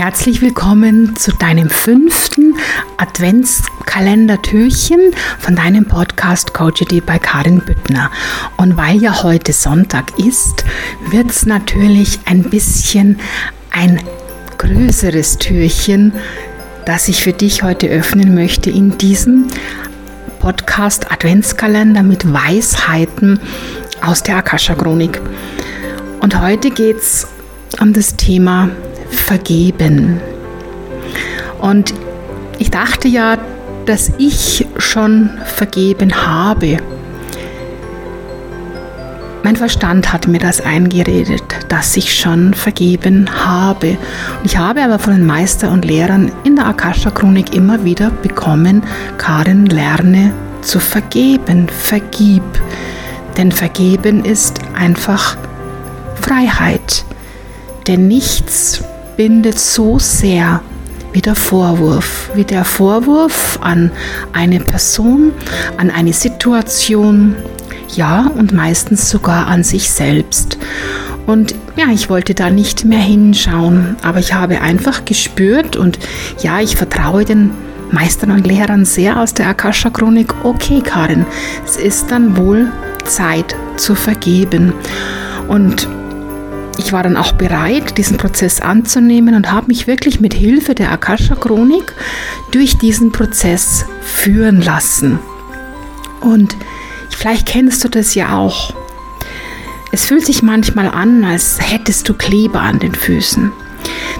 Herzlich willkommen zu deinem fünften Adventskalender-Türchen von deinem Podcast Coach bei Karin Büttner. Und weil ja heute Sonntag ist, wird es natürlich ein bisschen ein größeres Türchen, das ich für dich heute öffnen möchte in diesem Podcast Adventskalender mit Weisheiten aus der Akasha-Chronik. Und heute geht es um das Thema vergeben. Und ich dachte ja, dass ich schon vergeben habe. Mein Verstand hat mir das eingeredet, dass ich schon vergeben habe. Ich habe aber von den Meister und Lehrern in der Akasha-Chronik immer wieder bekommen, Karin, lerne zu vergeben, vergib. Denn vergeben ist einfach Freiheit. Denn nichts bindet so sehr wie der Vorwurf, wie der Vorwurf an eine Person, an eine Situation, ja und meistens sogar an sich selbst. Und ja, ich wollte da nicht mehr hinschauen, aber ich habe einfach gespürt und ja, ich vertraue den Meistern und Lehrern sehr aus der Akasha-Chronik. Okay, Karin, es ist dann wohl Zeit zu vergeben. Und ich war dann auch bereit, diesen Prozess anzunehmen und habe mich wirklich mit Hilfe der Akasha-Chronik durch diesen Prozess führen lassen. Und vielleicht kennst du das ja auch. Es fühlt sich manchmal an, als hättest du Kleber an den Füßen.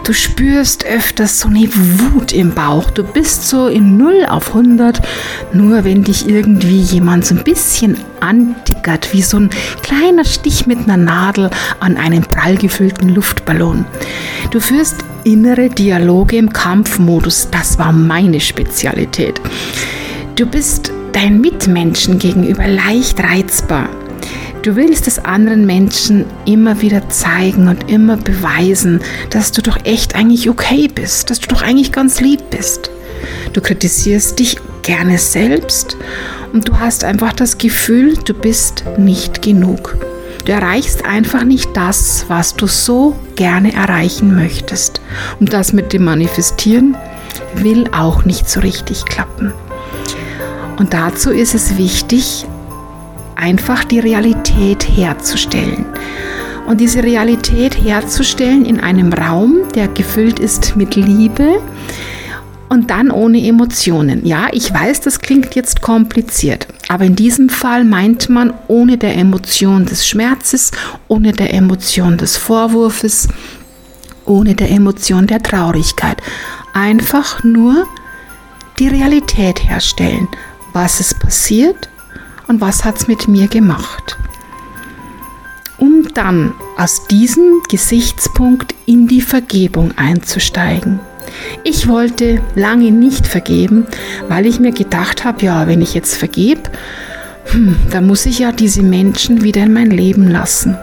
Du spürst öfters so eine Wut im Bauch. Du bist so in 0 auf 100, nur wenn dich irgendwie jemand so ein bisschen antickert, wie so ein kleiner Stich mit einer Nadel an einem prall gefüllten Luftballon. Du führst innere Dialoge im Kampfmodus. Das war meine Spezialität. Du bist deinen Mitmenschen gegenüber leicht reizbar. Du willst es anderen Menschen immer wieder zeigen und immer beweisen, dass du doch echt eigentlich okay bist, dass du doch eigentlich ganz lieb bist. Du kritisierst dich gerne selbst und du hast einfach das Gefühl, du bist nicht genug. Du erreichst einfach nicht das, was du so gerne erreichen möchtest. Und das mit dem Manifestieren will auch nicht so richtig klappen. Und dazu ist es wichtig, einfach die Realität herzustellen. Und diese Realität herzustellen in einem Raum, der gefüllt ist mit Liebe und dann ohne Emotionen. Ja, ich weiß, das klingt jetzt kompliziert, aber in diesem Fall meint man ohne der Emotion des Schmerzes, ohne der Emotion des Vorwurfs, ohne der Emotion der Traurigkeit. Einfach nur die Realität herstellen. Was ist passiert? Und was hat es mit mir gemacht. Um dann aus diesem Gesichtspunkt in die Vergebung einzusteigen. Ich wollte lange nicht vergeben, weil ich mir gedacht habe, ja, wenn ich jetzt vergebe, hm, dann muss ich ja diese Menschen wieder in mein Leben lassen.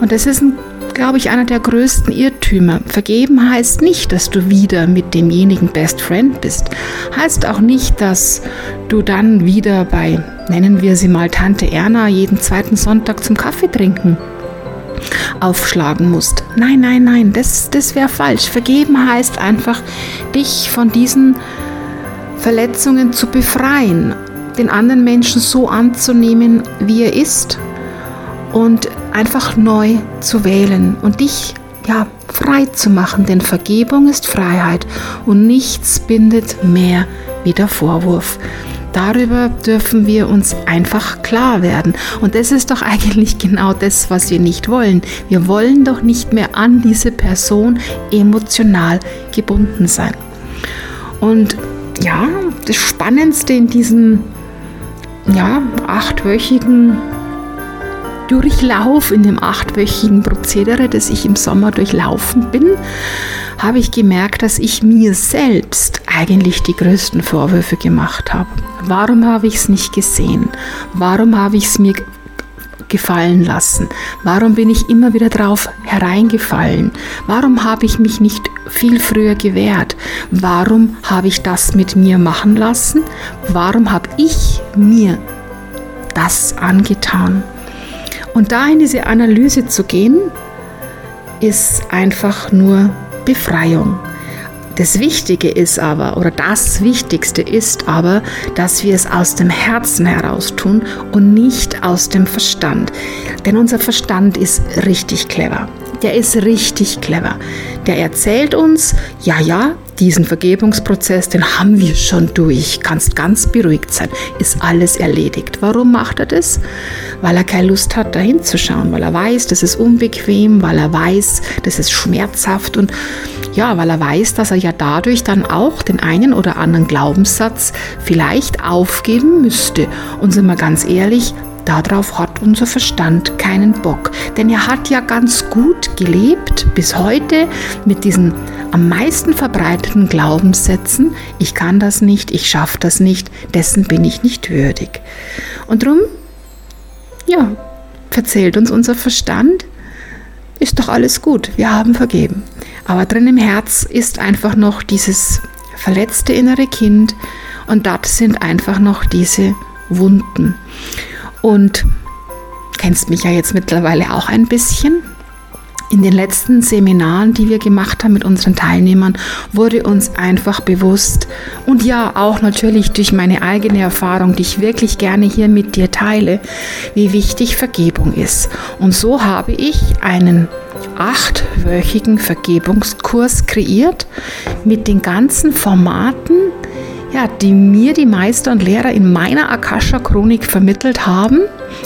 Und das ist ein glaube ich, einer der größten Irrtümer. Vergeben heißt nicht, dass du wieder mit demjenigen Best Friend bist. Heißt auch nicht, dass du dann wieder bei, nennen wir sie mal Tante Erna, jeden zweiten Sonntag zum Kaffee trinken aufschlagen musst. Nein, nein, nein, das, das wäre falsch. Vergeben heißt einfach, dich von diesen Verletzungen zu befreien, den anderen Menschen so anzunehmen, wie er ist und einfach neu zu wählen und dich ja frei zu machen, denn Vergebung ist Freiheit und nichts bindet mehr wie der Vorwurf. Darüber dürfen wir uns einfach klar werden. Und das ist doch eigentlich genau das, was wir nicht wollen. Wir wollen doch nicht mehr an diese Person emotional gebunden sein. Und ja, das Spannendste in diesem ja, achtwöchigen Durchlauf, in dem achtwöchigen Prozedere, das ich im Sommer durchlaufen bin, habe ich gemerkt, dass ich mir selbst eigentlich die größten Vorwürfe gemacht habe. Warum habe ich es nicht gesehen? Warum habe ich es mir gefallen lassen? Warum bin ich immer wieder drauf hereingefallen? Warum habe ich mich nicht viel früher gewehrt? Warum habe ich das mit mir machen lassen? Warum habe ich mir das angetan? Und da in diese Analyse zu gehen, ist einfach nur Befreiung. Das Wichtige ist aber, oder das Wichtigste ist aber, dass wir es aus dem Herzen heraus tun und nicht aus dem Verstand. Denn unser Verstand ist richtig clever. Der ist richtig clever. Der erzählt uns, ja, ja, diesen Vergebungsprozess, den haben wir schon durch. Kannst ganz beruhigt sein. Ist alles erledigt. Warum macht er das? Weil er keine Lust hat, da hinzuschauen, weil er weiß, das ist unbequem, weil er weiß, das ist schmerzhaft und ja, weil er weiß, dass er ja dadurch dann auch den einen oder anderen Glaubenssatz vielleicht aufgeben müsste. Und sind wir ganz ehrlich, Darauf hat unser Verstand keinen Bock, denn er hat ja ganz gut gelebt bis heute mit diesen am meisten verbreiteten Glaubenssätzen, ich kann das nicht, ich schaffe das nicht, dessen bin ich nicht würdig. Und darum, ja, verzählt uns unser Verstand, ist doch alles gut, wir haben vergeben. Aber drin im Herz ist einfach noch dieses verletzte innere Kind und das sind einfach noch diese Wunden. Und kennst mich ja jetzt mittlerweile auch ein bisschen. In den letzten Seminaren, die wir gemacht haben mit unseren Teilnehmern, wurde uns einfach bewusst und ja auch natürlich durch meine eigene Erfahrung, die ich wirklich gerne hier mit dir teile, wie wichtig Vergebung ist. Und so habe ich einen achtwöchigen Vergebungskurs kreiert mit den ganzen Formaten, ja, die mir die Meister und Lehrer in meiner Akasha-Chronik vermittelt haben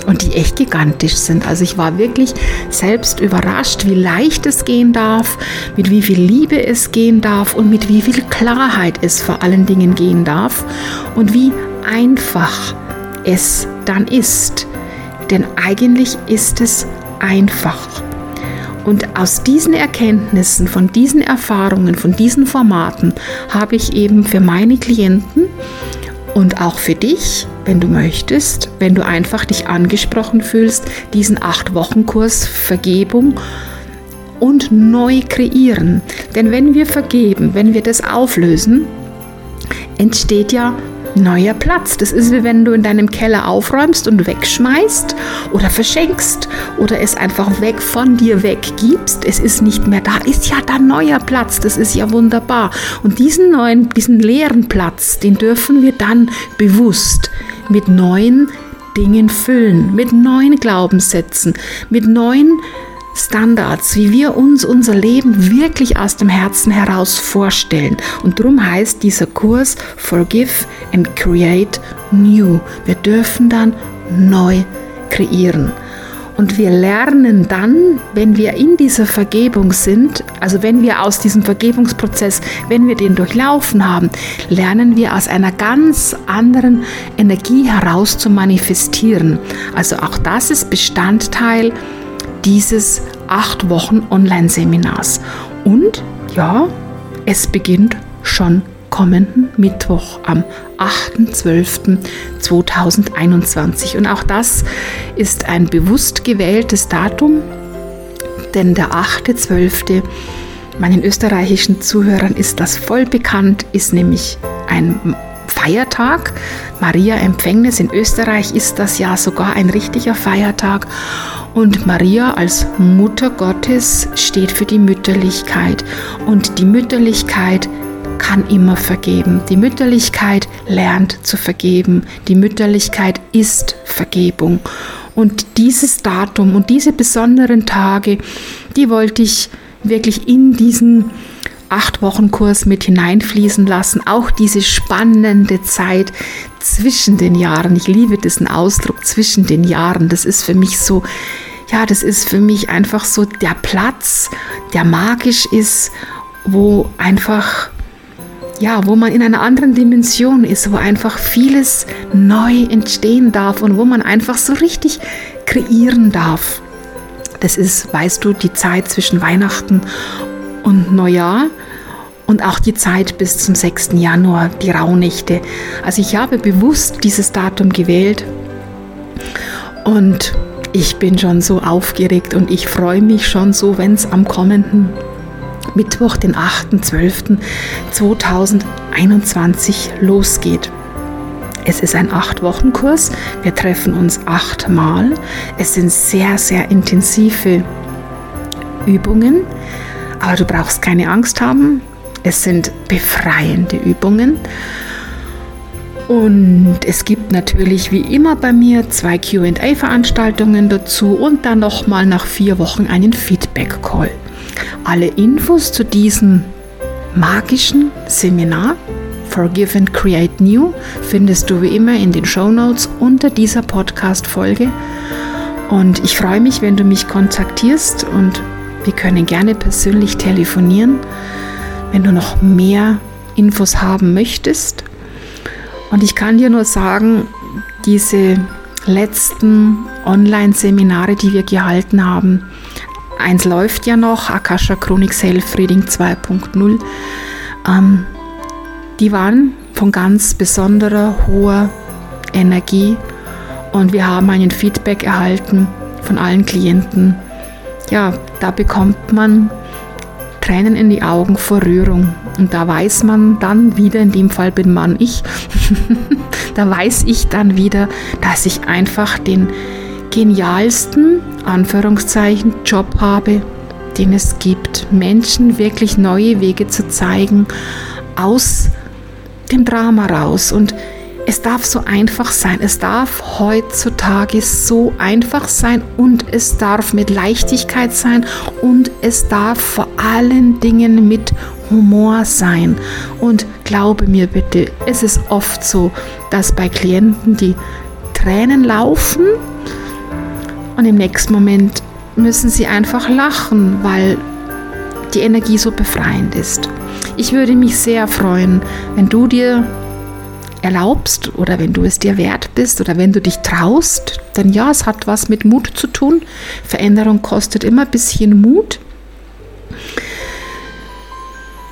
und die echt gigantisch sind. Also ich war wirklich selbst überrascht, wie leicht es gehen darf, mit wie viel Liebe es gehen darf und mit wie viel Klarheit es vor allen Dingen gehen darf und wie einfach es dann ist. Denn eigentlich ist es einfach. Und aus diesen Erkenntnissen, von diesen Erfahrungen, von diesen Formaten habe ich eben für meine Klienten und auch für dich, wenn du möchtest, wenn du einfach dich angesprochen fühlst, diesen acht Wochen Kurs Vergebung und neu kreieren. Denn wenn wir vergeben, wenn wir das auflösen, entsteht ja neuer Platz. Das ist wie wenn du in deinem Keller aufräumst und wegschmeißt oder verschenkst oder es einfach weg von dir weggibst. Es ist nicht mehr da, ist ja da neuer Platz. Das ist ja wunderbar. Und diesen neuen, diesen leeren Platz, den dürfen wir dann bewusst mit neuen Dingen füllen, mit neuen Glaubenssätzen, mit neuen Standards, wie wir uns unser Leben wirklich aus dem Herzen heraus vorstellen. Und darum heißt dieser Kurs Forgive and Create New. Wir dürfen dann neu kreieren. Und wir lernen dann, wenn wir in dieser Vergebung sind, also wenn wir aus diesem Vergebungsprozess, wenn wir den durchlaufen haben, lernen wir aus einer ganz anderen Energie heraus zu manifestieren. Also auch das ist Bestandteil dieses acht Wochen Online-Seminars. Und ja, es beginnt schon kommenden Mittwoch am 8.12.2021. Und auch das ist ein bewusst gewähltes Datum, denn der 8.12. meinen österreichischen Zuhörern ist das voll bekannt, ist nämlich ein Feiertag. Maria Empfängnis in Österreich ist das ja sogar ein richtiger Feiertag. Und Maria als Mutter Gottes steht für die Mütterlichkeit. Und die Mütterlichkeit kann immer vergeben. Die Mütterlichkeit lernt zu vergeben. Die Mütterlichkeit ist Vergebung. Und dieses Datum und diese besonderen Tage, die wollte ich wirklich in diesen acht Wochen Kurs mit hineinfließen lassen. Auch diese spannende Zeit zwischen den Jahren. Ich liebe diesen Ausdruck zwischen den Jahren. Das ist für mich so, ja, das ist für mich einfach so der Platz, der magisch ist, wo einfach ja, wo man in einer anderen Dimension ist, wo einfach vieles neu entstehen darf und wo man einfach so richtig kreieren darf. Das ist, weißt du, die Zeit zwischen Weihnachten und Neujahr und auch die Zeit bis zum 6. Januar, die Rauhnächte. Also ich habe bewusst dieses Datum gewählt und ich bin schon so aufgeregt und ich freue mich schon so, wenn es am kommenden Mittwoch, den 8.12.2021 losgeht. Es ist ein Acht-Wochen-Kurs. Wir treffen uns achtmal. Es sind sehr, sehr intensive Übungen. Aber du brauchst keine Angst haben. Es sind befreiende Übungen. Und es gibt natürlich wie immer bei mir zwei QA-Veranstaltungen dazu und dann nochmal nach vier Wochen einen Feedback-Call. Alle Infos zu diesem magischen Seminar Forgive and Create New findest du wie immer in den Show Notes unter dieser Podcast-Folge. Und ich freue mich, wenn du mich kontaktierst und wir können gerne persönlich telefonieren, wenn du noch mehr Infos haben möchtest. Und ich kann dir nur sagen, diese letzten Online-Seminare, die wir gehalten haben, eins läuft ja noch, Akasha Chronik Self Reading 2.0. Ähm, die waren von ganz besonderer hoher Energie und wir haben einen Feedback erhalten von allen Klienten. Ja, da bekommt man Tränen in die Augen vor Rührung und da weiß man dann wieder, in dem Fall bin man ich, da weiß ich dann wieder, dass ich einfach den genialsten, Anführungszeichen, Job habe, den es gibt, Menschen wirklich neue Wege zu zeigen, aus dem Drama raus. Und es darf so einfach sein. Es darf heutzutage so einfach sein und es darf mit Leichtigkeit sein und es darf vor allen Dingen mit Humor sein. Und glaube mir bitte, es ist oft so, dass bei Klienten die Tränen laufen und im nächsten Moment müssen sie einfach lachen, weil die Energie so befreiend ist. Ich würde mich sehr freuen, wenn du dir erlaubst oder wenn du es dir wert bist oder wenn du dich traust, denn ja, es hat was mit Mut zu tun. Veränderung kostet immer ein bisschen Mut.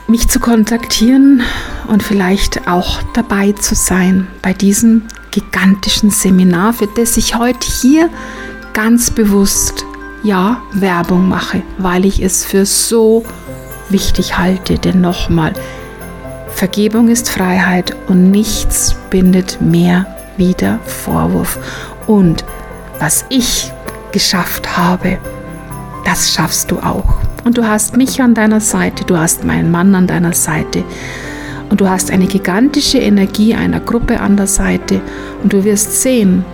Mich zu kontaktieren und vielleicht auch dabei zu sein bei diesem gigantischen Seminar, für das ich heute hier ganz bewusst ja Werbung mache, weil ich es für so wichtig halte. Denn nochmal, Vergebung ist Freiheit und nichts bindet mehr wieder Vorwurf. Und was ich geschafft habe, das schaffst du auch. Und du hast mich an deiner Seite, du hast meinen Mann an deiner Seite. Und du hast eine gigantische Energie einer Gruppe an der Seite. Und du wirst sehen,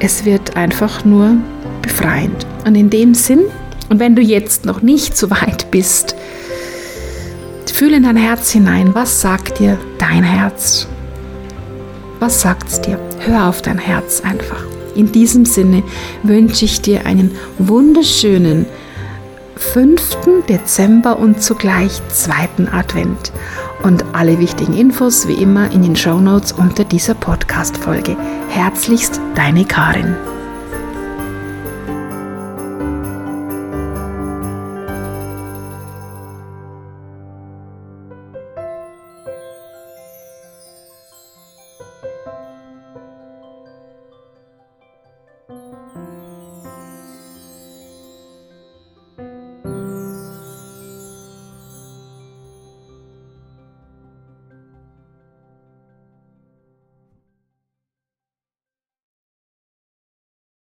es wird einfach nur befreiend. Und in dem Sinn, und wenn du jetzt noch nicht so weit bist, Fühl in dein Herz hinein. Was sagt dir dein Herz? Was sagt es dir? Hör auf dein Herz einfach. In diesem Sinne wünsche ich dir einen wunderschönen 5. Dezember und zugleich 2. Advent. Und alle wichtigen Infos wie immer in den Show Notes unter dieser Podcast-Folge. Herzlichst deine Karin.